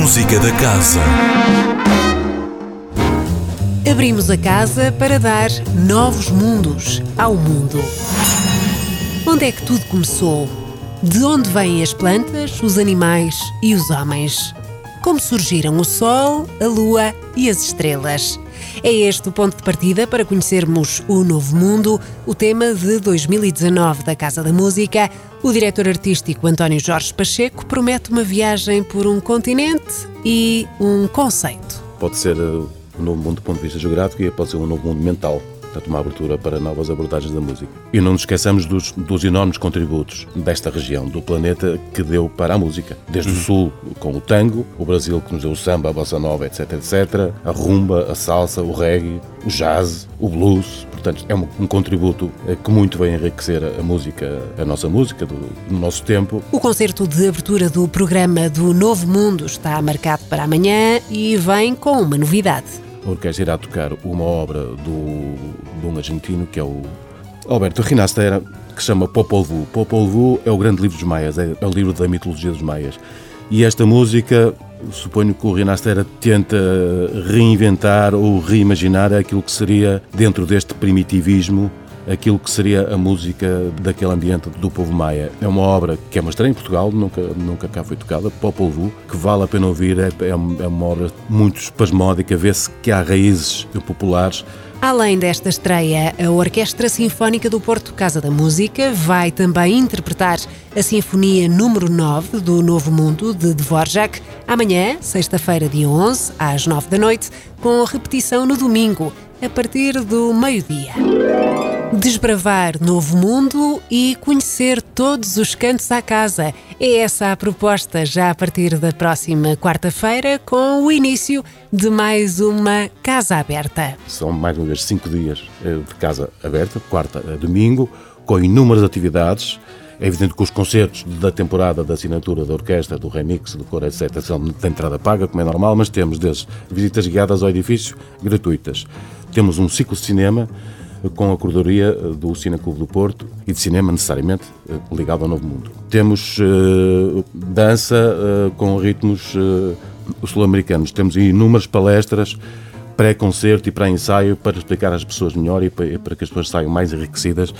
Música da Casa. Abrimos a casa para dar novos mundos ao mundo. Onde é que tudo começou? De onde vêm as plantas, os animais e os homens? Como surgiram o Sol, a Lua e as estrelas? É este o ponto de partida para conhecermos o Novo Mundo, o tema de 2019 da Casa da Música. O diretor artístico António Jorge Pacheco promete uma viagem por um continente e um conceito. Pode ser um novo mundo do ponto de vista geográfico e pode ser um novo mundo mental portanto, uma abertura para novas abordagens da música. E não nos esqueçamos dos, dos enormes contributos desta região, do planeta, que deu para a música. Desde o uhum. Sul, com o tango, o Brasil, que nos deu o samba, a bossa nova, etc, etc, a rumba, a salsa, o reggae, o jazz, o blues. Portanto, é um, um contributo eh, que muito vem enriquecer a, música, a nossa música, do, do nosso tempo. O concerto de abertura do programa do Novo Mundo está marcado para amanhã e vem com uma novidade a orquestra irá tocar uma obra do, de um argentino que é o Alberto Rinastera, que se chama Popol Vuh. Popol Vuh é o grande livro dos maias, é, é o livro da mitologia dos maias. E esta música, suponho que o Rinastera tenta reinventar ou reimaginar aquilo que seria, dentro deste primitivismo, aquilo que seria a música daquele ambiente do povo maia. É uma obra que é uma estreia em Portugal, nunca, nunca cá foi tocada, Popol Vuh, que vale a pena ouvir, é, é, é uma obra muito espasmódica, vê-se que há raízes populares Além desta estreia, a Orquestra Sinfónica do Porto Casa da Música vai também interpretar a Sinfonia número 9 do Novo Mundo de Dvorak, amanhã, sexta-feira, dia 11, às 9 da noite, com repetição no domingo, a partir do meio-dia. Desbravar novo mundo e conhecer todos os cantos à casa. É essa a proposta já a partir da próxima quarta-feira, com o início de mais uma Casa Aberta. São mais uma vez cinco dias eh, de Casa Aberta, quarta a domingo, com inúmeras atividades. É evidente que os concertos da temporada da assinatura da orquestra, do remix, do coro, etc., são de entrada paga, como é normal, mas temos desde visitas guiadas ao edifício gratuitas. Temos um ciclo de cinema com a corredoria eh, do Cine Clube do Porto e de cinema necessariamente eh, ligado ao Novo Mundo. Temos uh, dança uh, com ritmos uh, sul-americanos, temos inúmeras palestras pré-concerto e pré-ensaio para explicar às pessoas melhor e para que as pessoas saiam mais enriquecidas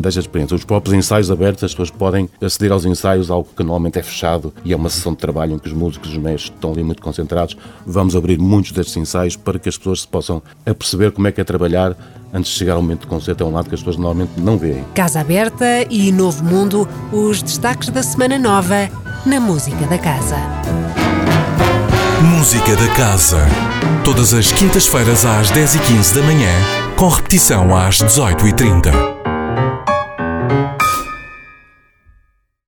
desta experiência. Os próprios ensaios abertos, as pessoas podem aceder aos ensaios, algo que normalmente é fechado e é uma sessão de trabalho em que os músicos e os mestres estão ali muito concentrados. Vamos abrir muitos destes ensaios para que as pessoas se possam aperceber como é que é trabalhar antes de chegar ao momento de concerto. É um lado que as pessoas normalmente não veem. Casa Aberta e Novo Mundo, os destaques da Semana Nova na Música da Casa. Música da Casa. Todas as quintas-feiras às 10h15 da manhã, com repetição às 18h30.